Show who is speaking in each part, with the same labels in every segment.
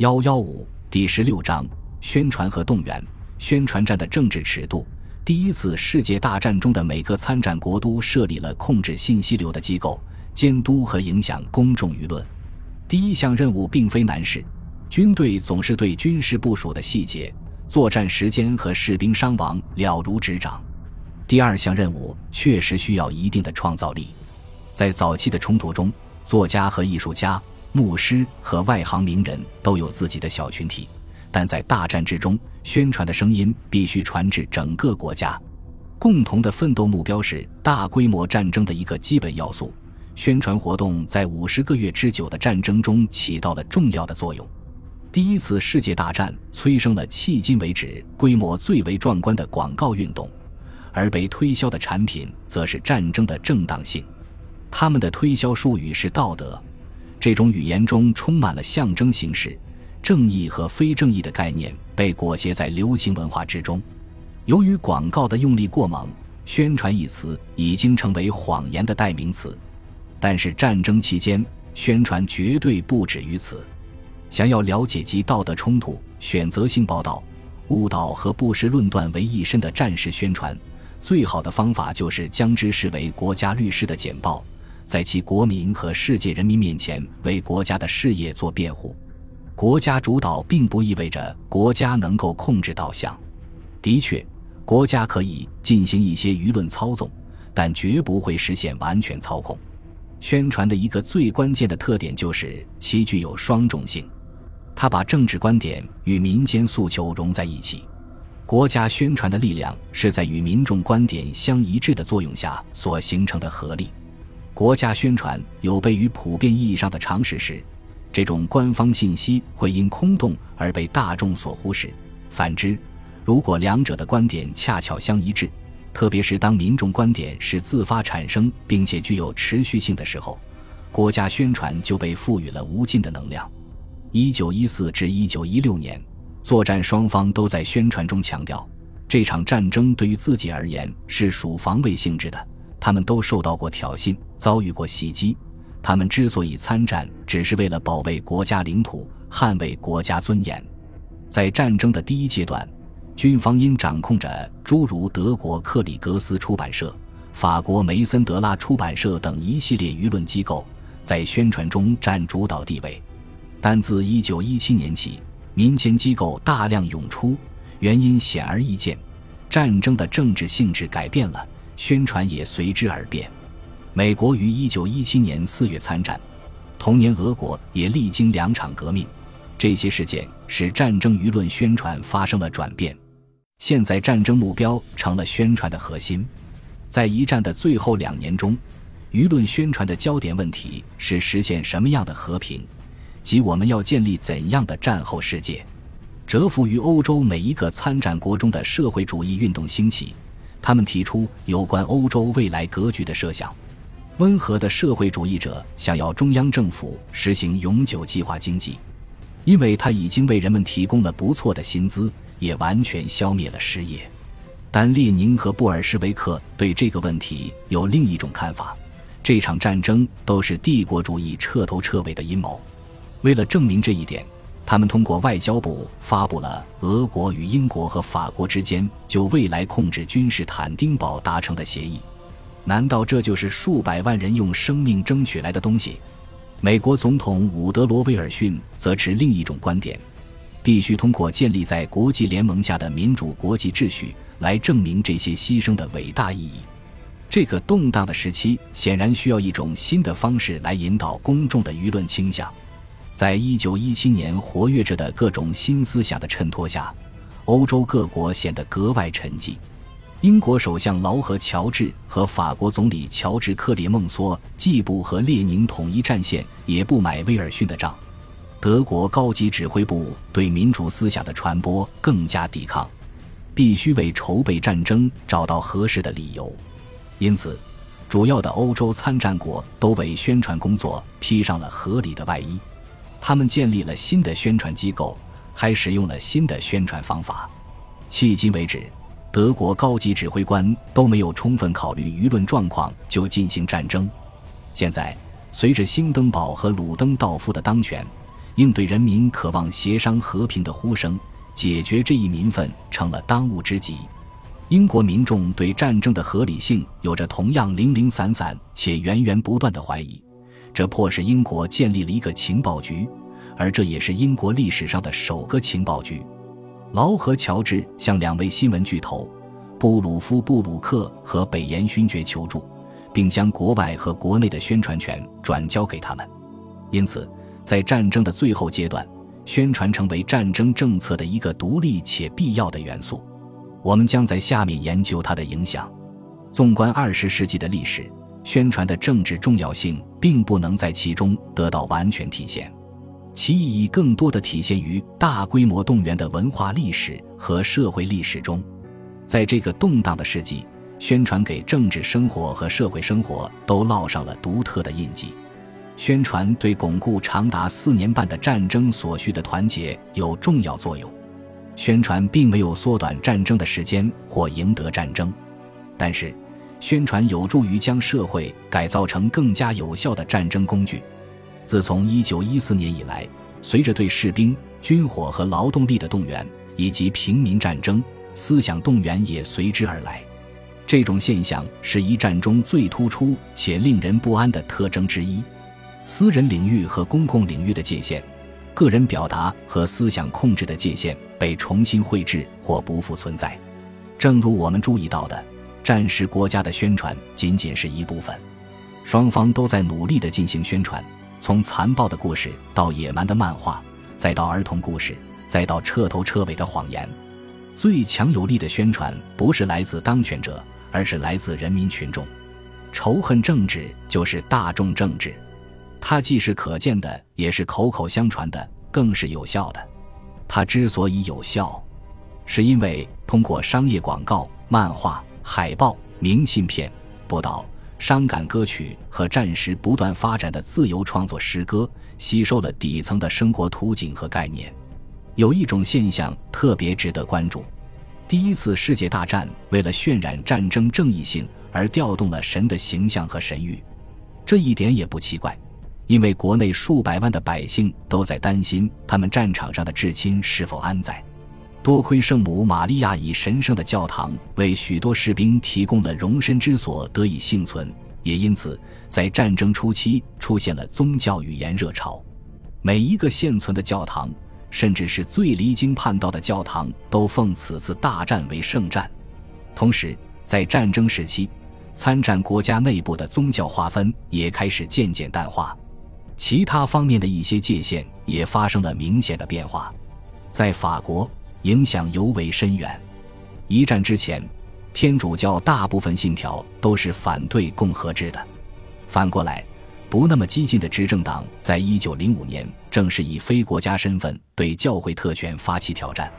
Speaker 1: 幺幺五第十六章宣传和动员。宣传战的政治尺度。第一次世界大战中的每个参战国都设立了控制信息流的机构，监督和影响公众舆论。第一项任务并非难事，军队总是对军事部署的细节、作战时间和士兵伤亡了如指掌。第二项任务确实需要一定的创造力。在早期的冲突中，作家和艺术家、牧师和外行名人都有自己的小群体。但在大战之中，宣传的声音必须传至整个国家。共同的奋斗目标是大规模战争的一个基本要素。宣传活动在五十个月之久的战争中起到了重要的作用。第一次世界大战催生了迄今为止规模最为壮观的广告运动，而被推销的产品则是战争的正当性。他们的推销术语是道德，这种语言中充满了象征形式。正义和非正义的概念被裹挟在流行文化之中。由于广告的用力过猛，“宣传”一词已经成为谎言的代名词。但是战争期间，宣传绝对不止于此。想要了解及道德冲突、选择性报道、误导和不实论断为一身的战时宣传，最好的方法就是将之视为国家律师的简报，在其国民和世界人民面前为国家的事业做辩护。国家主导并不意味着国家能够控制导向。的确，国家可以进行一些舆论操纵，但绝不会实现完全操控。宣传的一个最关键的特点就是其具有双重性，它把政治观点与民间诉求融在一起。国家宣传的力量是在与民众观点相一致的作用下所形成的合力。国家宣传有悖于普遍意义上的常识时。这种官方信息会因空洞而被大众所忽视。反之，如果两者的观点恰巧相一致，特别是当民众观点是自发产生并且具有持续性的时候，国家宣传就被赋予了无尽的能量。一九一四至一九一六年，作战双方都在宣传中强调，这场战争对于自己而言是属防卫性质的，他们都受到过挑衅，遭遇过袭击。他们之所以参战，只是为了保卫国家领土、捍卫国家尊严。在战争的第一阶段，军方因掌控着诸如德国克里格斯出版社、法国梅森德拉出版社等一系列舆论机构，在宣传中占主导地位。但自1917年起，民间机构大量涌出，原因显而易见：战争的政治性质改变了，宣传也随之而变。美国于1917年4月参战，同年俄国也历经两场革命。这些事件使战争舆论宣传发生了转变。现在战争目标成了宣传的核心。在一战的最后两年中，舆论宣传的焦点问题是实现什么样的和平，即我们要建立怎样的战后世界。蛰伏于欧洲每一个参战国中的社会主义运动兴起，他们提出有关欧洲未来格局的设想。温和的社会主义者想要中央政府实行永久计划经济，因为他已经为人们提供了不错的薪资，也完全消灭了失业。但列宁和布尔什维克对这个问题有另一种看法：这场战争都是帝国主义彻头彻尾的阴谋。为了证明这一点，他们通过外交部发布了俄国与英国和法国之间就未来控制君士坦丁堡达成的协议。难道这就是数百万人用生命争取来的东西？美国总统伍德罗·威尔逊则持另一种观点：必须通过建立在国际联盟下的民主国际秩序来证明这些牺牲的伟大意义。这个动荡的时期显然需要一种新的方式来引导公众的舆论倾向。在一九一七年活跃着的各种新思想的衬托下，欧洲各国显得格外沉寂。英国首相劳合乔治和法国总理乔治克里孟梭既不和列宁统一战线，也不买威尔逊的账。德国高级指挥部对民主思想的传播更加抵抗，必须为筹备战争找到合适的理由。因此，主要的欧洲参战国都为宣传工作披上了合理的外衣。他们建立了新的宣传机构，还使用了新的宣传方法。迄今为止。德国高级指挥官都没有充分考虑舆论状况就进行战争。现在，随着兴登堡和鲁登道夫的当权，应对人民渴望协商和平的呼声，解决这一民愤成了当务之急。英国民众对战争的合理性有着同样零零散散且源源不断的怀疑，这迫使英国建立了一个情报局，而这也是英国历史上的首个情报局。劳和乔治向两位新闻巨头布鲁夫·布鲁克和北岩勋爵求助，并将国外和国内的宣传权转交给他们。因此，在战争的最后阶段，宣传成为战争政策的一个独立且必要的元素。我们将在下面研究它的影响。纵观二十世纪的历史，宣传的政治重要性并不能在其中得到完全体现。其意义更多的体现于大规模动员的文化历史和社会历史中。在这个动荡的世纪，宣传给政治生活和社会生活都烙上了独特的印记。宣传对巩固长达四年半的战争所需的团结有重要作用。宣传并没有缩短战争的时间或赢得战争，但是，宣传有助于将社会改造成更加有效的战争工具。自从1914年以来，随着对士兵、军火和劳动力的动员，以及平民战争，思想动员也随之而来。这种现象是一战中最突出且令人不安的特征之一。私人领域和公共领域的界限，个人表达和思想控制的界限被重新绘制或不复存在。正如我们注意到的，战时国家的宣传仅仅是一部分，双方都在努力地进行宣传。从残暴的故事到野蛮的漫画，再到儿童故事，再到彻头彻尾的谎言，最强有力的宣传不是来自当权者，而是来自人民群众。仇恨政治就是大众政治，它既是可见的，也是口口相传的，更是有效的。它之所以有效，是因为通过商业广告、漫画、海报、明信片、报道。伤感歌曲和战时不断发展的自由创作诗歌，吸收了底层的生活图景和概念。有一种现象特别值得关注：第一次世界大战为了渲染战争正义性而调动了神的形象和神谕。这一点也不奇怪，因为国内数百万的百姓都在担心他们战场上的至亲是否安在。多亏圣母玛利亚以神圣的教堂为许多士兵提供了容身之所，得以幸存，也因此在战争初期出现了宗教语言热潮。每一个现存的教堂，甚至是最离经叛道的教堂，都奉此次大战为圣战。同时，在战争时期，参战国家内部的宗教划分也开始渐渐淡化，其他方面的一些界限也发生了明显的变化。在法国。影响尤为深远。一战之前，天主教大部分信条都是反对共和制的。反过来，不那么激进的执政党在一九零五年正是以非国家身份对教会特权发起挑战。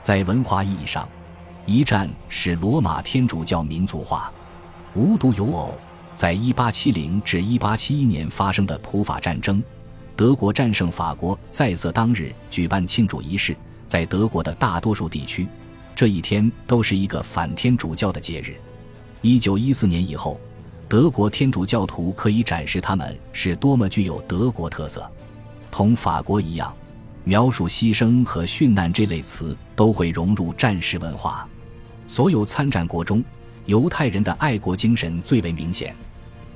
Speaker 1: 在文化意义上，一战使罗马天主教民族化。无独有偶，在一八七零至一八七一年发生的普法战争，德国战胜法国在色当日举办庆祝仪式。在德国的大多数地区，这一天都是一个反天主教的节日。一九一四年以后，德国天主教徒可以展示他们是多么具有德国特色。同法国一样，描述牺牲和殉难这类词都会融入战时文化。所有参战国中，犹太人的爱国精神最为明显，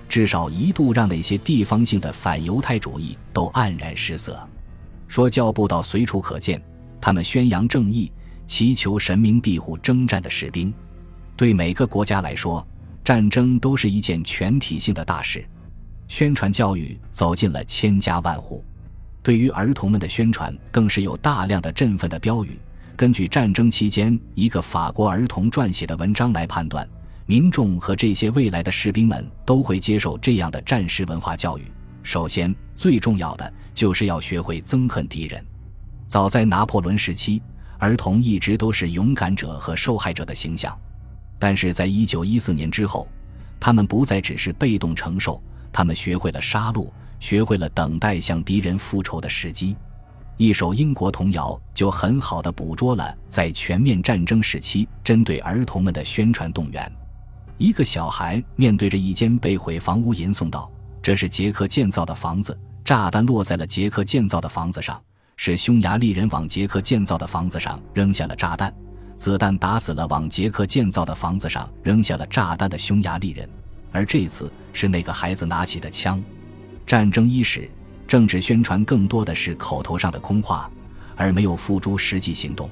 Speaker 1: 至少一度让那些地方性的反犹太主义都黯然失色。说教不到随处可见。他们宣扬正义，祈求神明庇护征战的士兵。对每个国家来说，战争都是一件全体性的大事。宣传教育走进了千家万户。对于儿童们的宣传，更是有大量的振奋的标语。根据战争期间一个法国儿童撰写的文章来判断，民众和这些未来的士兵们都会接受这样的战时文化教育。首先，最重要的就是要学会憎恨敌人。早在拿破仑时期，儿童一直都是勇敢者和受害者的形象，但是在一九一四年之后，他们不再只是被动承受，他们学会了杀戮，学会了等待向敌人复仇的时机。一首英国童谣就很好的捕捉了在全面战争时期针对儿童们的宣传动员。一个小孩面对着一间被毁房屋吟诵道：“这是杰克建造的房子。”炸弹落在了杰克建造的房子上，是匈牙利人往捷克建造的房子上扔下了炸弹。子弹打死了往捷克建造的房子上扔下了炸弹的匈牙利人，而这次是那个孩子拿起的枪。战争伊始，政治宣传更多的是口头上的空话，而没有付诸实际行动。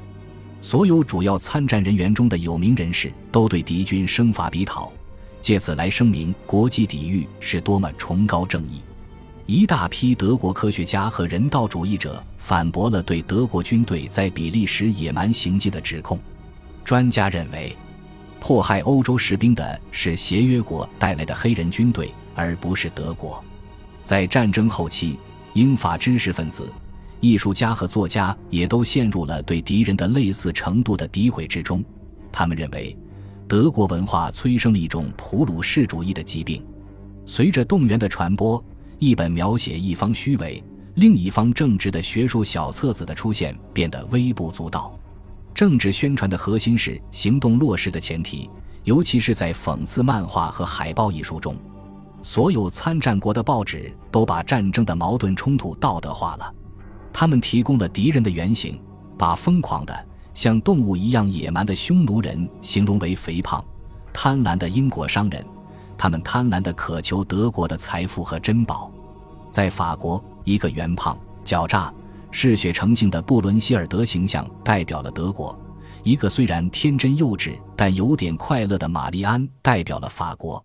Speaker 1: 所有主要参战人员中的有名人士都对敌军声发逼讨，借此来声明国际抵御是多么崇高正义。一大批德国科学家和人道主义者反驳了对德国军队在比利时野蛮行径的指控。专家认为，迫害欧洲士兵的是协约国带来的黑人军队，而不是德国。在战争后期，英法知识分子、艺术家和作家也都陷入了对敌人的类似程度的诋毁之中。他们认为，德国文化催生了一种普鲁士主义的疾病。随着动员的传播，一本描写一方虚伪、另一方正直的学术小册子的出现变得微不足道。政治宣传的核心是行动落实的前提，尤其是在讽刺漫画和海报艺术中。所有参战国的报纸都把战争的矛盾冲突道德化了，他们提供了敌人的原型，把疯狂的像动物一样野蛮的匈奴人形容为肥胖、贪婪的英国商人，他们贪婪地渴求德国的财富和珍宝。在法国，一个圆胖、狡诈。嗜血成性的布伦希尔德形象代表了德国，一个虽然天真幼稚但有点快乐的玛丽安代表了法国。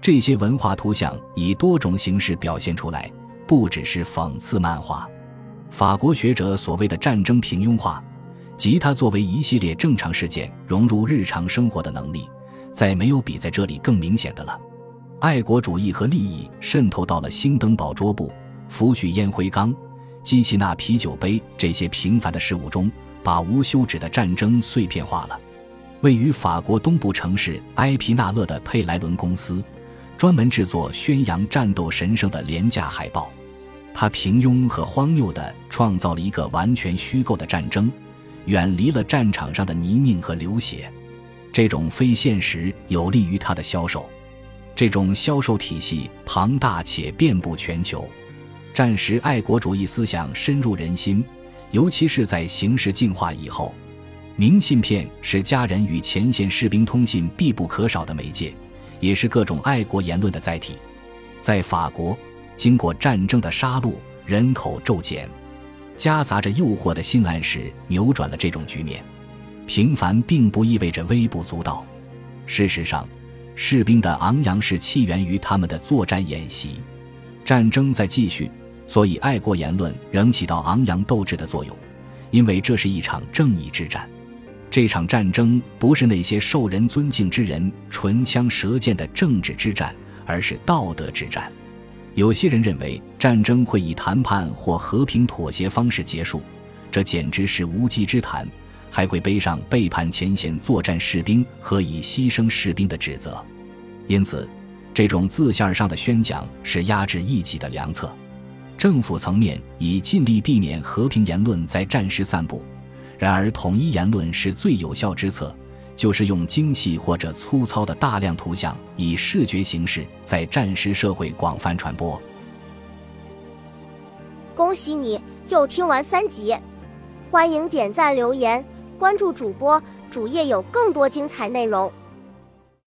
Speaker 1: 这些文化图像以多种形式表现出来，不只是讽刺漫画。法国学者所谓的战争平庸化，即它作为一系列正常事件融入日常生活的能力，再没有比在这里更明显的了。爱国主义和利益渗透到了星登堡桌布、福取烟灰缸。机器那啤酒杯这些平凡的事物中，把无休止的战争碎片化了。位于法国东部城市埃皮纳勒的佩莱伦公司，专门制作宣扬战斗神圣的廉价海报。它平庸和荒谬地创造了一个完全虚构的战争，远离了战场上的泥泞和流血。这种非现实有利于他的销售。这种销售体系庞大且遍布全球。战时爱国主义思想深入人心，尤其是在形势进化以后。明信片是家人与前线士兵通信必不可少的媒介，也是各种爱国言论的载体。在法国，经过战争的杀戮，人口骤减，夹杂着诱惑的性暗示扭转了这种局面。平凡并不意味着微不足道。事实上，士兵的昂扬是起源于他们的作战演习。战争在继续。所以，爱国言论仍起到昂扬斗志的作用，因为这是一场正义之战。这场战争不是那些受人尊敬之人唇枪舌剑的政治之战，而是道德之战。有些人认为战争会以谈判或和平妥协方式结束，这简直是无稽之谈，还会背上背叛前线作战士兵和以牺牲士兵的指责。因此，这种自线上的宣讲是压制异己的良策。政府层面已尽力避免和平言论在战时散布，然而统一言论是最有效之策，就是用精细或者粗糙的大量图像以视觉形式在战时社会广泛传播。
Speaker 2: 恭喜你又听完三集，欢迎点赞、留言、关注主播，主页有更多精彩内容。